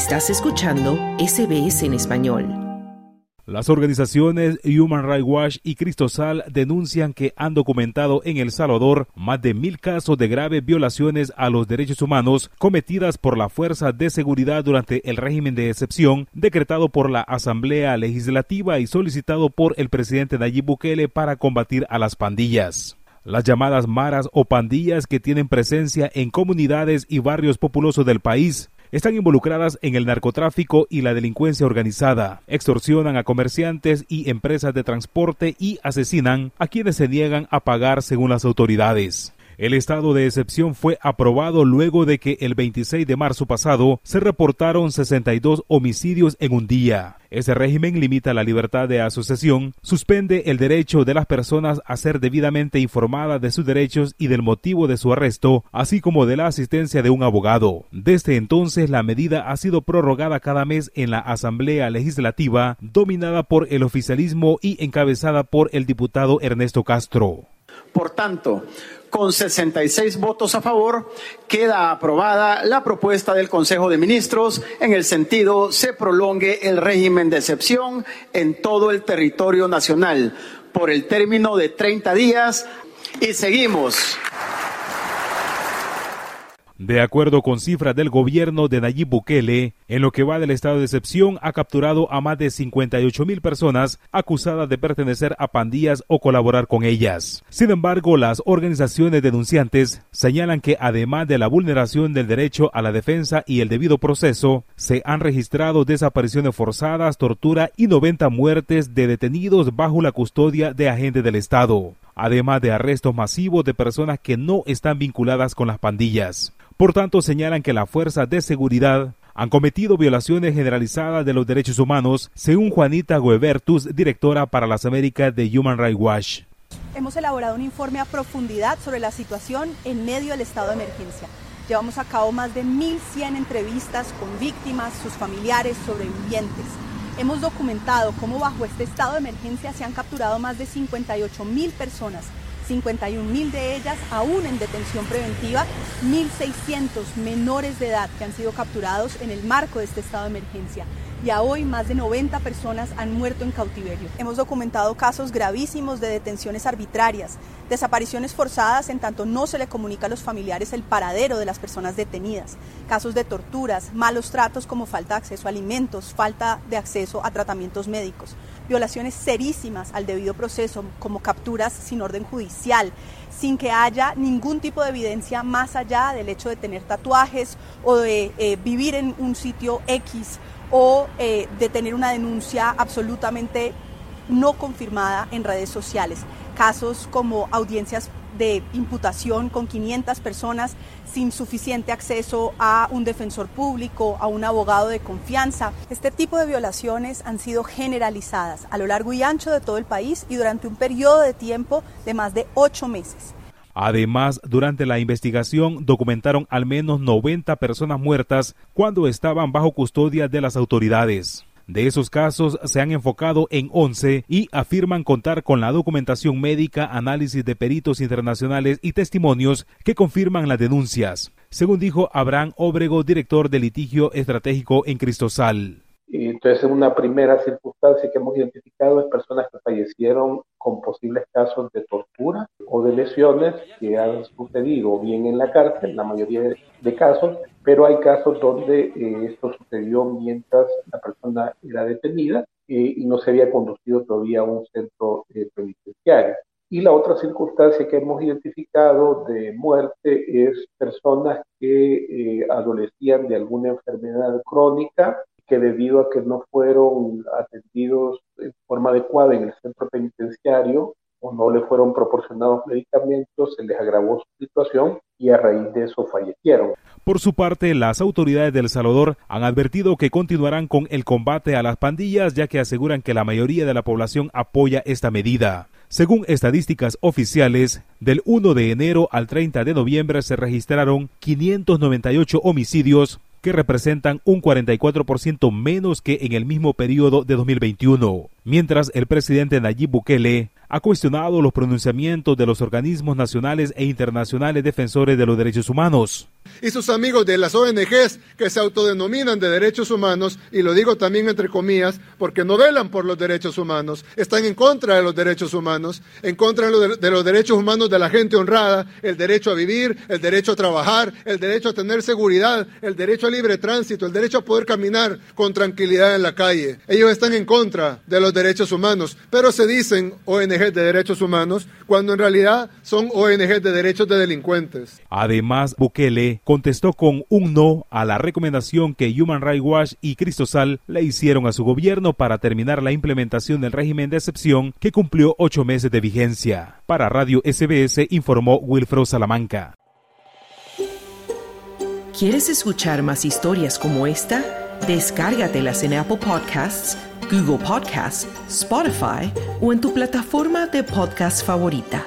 Estás escuchando SBS en español. Las organizaciones Human Rights Watch y Cristosal denuncian que han documentado en El Salvador más de mil casos de graves violaciones a los derechos humanos cometidas por la Fuerza de Seguridad durante el régimen de excepción decretado por la Asamblea Legislativa y solicitado por el presidente Nayib Bukele para combatir a las pandillas. Las llamadas maras o pandillas que tienen presencia en comunidades y barrios populosos del país están involucradas en el narcotráfico y la delincuencia organizada, extorsionan a comerciantes y empresas de transporte y asesinan a quienes se niegan a pagar según las autoridades. El estado de excepción fue aprobado luego de que el 26 de marzo pasado se reportaron 62 homicidios en un día. Ese régimen limita la libertad de asociación, suspende el derecho de las personas a ser debidamente informadas de sus derechos y del motivo de su arresto, así como de la asistencia de un abogado. Desde entonces la medida ha sido prorrogada cada mes en la Asamblea Legislativa, dominada por el oficialismo y encabezada por el diputado Ernesto Castro. Por tanto, con 66 votos a favor, queda aprobada la propuesta del Consejo de Ministros en el sentido se prolongue el régimen de excepción en todo el territorio nacional por el término de 30 días. Y seguimos de acuerdo con cifras del gobierno de Nayib Bukele, en lo que va del estado de excepción ha capturado a más de 58 mil personas acusadas de pertenecer a pandillas o colaborar con ellas. Sin embargo, las organizaciones denunciantes señalan que además de la vulneración del derecho a la defensa y el debido proceso, se han registrado desapariciones forzadas, tortura y 90 muertes de detenidos bajo la custodia de agentes del Estado además de arrestos masivos de personas que no están vinculadas con las pandillas. Por tanto, señalan que las fuerzas de seguridad han cometido violaciones generalizadas de los derechos humanos, según Juanita Guebertus, directora para las Américas de Human Rights Watch. Hemos elaborado un informe a profundidad sobre la situación en medio del estado de emergencia. Llevamos a cabo más de 1.100 entrevistas con víctimas, sus familiares, sobrevivientes. Hemos documentado cómo bajo este estado de emergencia se han capturado más de 58 mil personas, 51 mil de ellas aún en detención preventiva, 1.600 menores de edad que han sido capturados en el marco de este estado de emergencia y a hoy más de 90 personas han muerto en cautiverio. Hemos documentado casos gravísimos de detenciones arbitrarias, desapariciones forzadas en tanto no se le comunica a los familiares el paradero de las personas detenidas, casos de torturas, malos tratos como falta de acceso a alimentos, falta de acceso a tratamientos médicos, violaciones serísimas al debido proceso como capturas sin orden judicial, sin que haya ningún tipo de evidencia más allá del hecho de tener tatuajes o de eh, vivir en un sitio X o eh, de tener una denuncia absolutamente no confirmada en redes sociales. Casos como audiencias de imputación con 500 personas sin suficiente acceso a un defensor público, a un abogado de confianza. Este tipo de violaciones han sido generalizadas a lo largo y ancho de todo el país y durante un periodo de tiempo de más de ocho meses. Además, durante la investigación documentaron al menos 90 personas muertas cuando estaban bajo custodia de las autoridades. De esos casos se han enfocado en 11 y afirman contar con la documentación médica, análisis de peritos internacionales y testimonios que confirman las denuncias, según dijo Abraham Obrego, director de litigio estratégico en Cristosal. Entonces, una primera circunstancia que hemos identificado es personas que fallecieron con posibles casos de tortura o de lesiones que han sucedido bien en la cárcel, la mayoría de casos, pero hay casos donde eh, esto sucedió mientras la persona era detenida eh, y no se había conducido todavía a un centro eh, penitenciario. Y la otra circunstancia que hemos identificado de muerte es personas que adolecían de alguna enfermedad crónica que debido a que no fueron atendidos de forma adecuada en el centro penitenciario o no le fueron proporcionados medicamentos, se les agravó su situación y a raíz de eso fallecieron. Por su parte, las autoridades de El Salvador han advertido que continuarán con el combate a las pandillas ya que aseguran que la mayoría de la población apoya esta medida. Según estadísticas oficiales, del 1 de enero al 30 de noviembre se registraron 598 homicidios que representan un 44% menos que en el mismo periodo de 2021, mientras el presidente Nayib Bukele ha cuestionado los pronunciamientos de los organismos nacionales e internacionales defensores de los derechos humanos. Y sus amigos de las ONGs que se autodenominan de derechos humanos, y lo digo también entre comillas, porque no velan por los derechos humanos, están en contra de los derechos humanos, en contra de los derechos humanos de la gente honrada, el derecho a vivir, el derecho a trabajar, el derecho a tener seguridad, el derecho a libre tránsito, el derecho a poder caminar con tranquilidad en la calle. Ellos están en contra de los derechos humanos, pero se dicen ONG de derechos humanos cuando en realidad son ONG de derechos de delincuentes. Además, Bukele contestó con un no a la recomendación que Human Rights Watch y Cristosal le hicieron a su gobierno para terminar la implementación del régimen de excepción que cumplió ocho meses de vigencia. Para Radio SBS informó Wilfredo Salamanca. ¿Quieres escuchar más historias como esta? Descárgatelas en Apple Podcasts, Google Podcasts, Spotify o en tu plataforma de podcast favorita.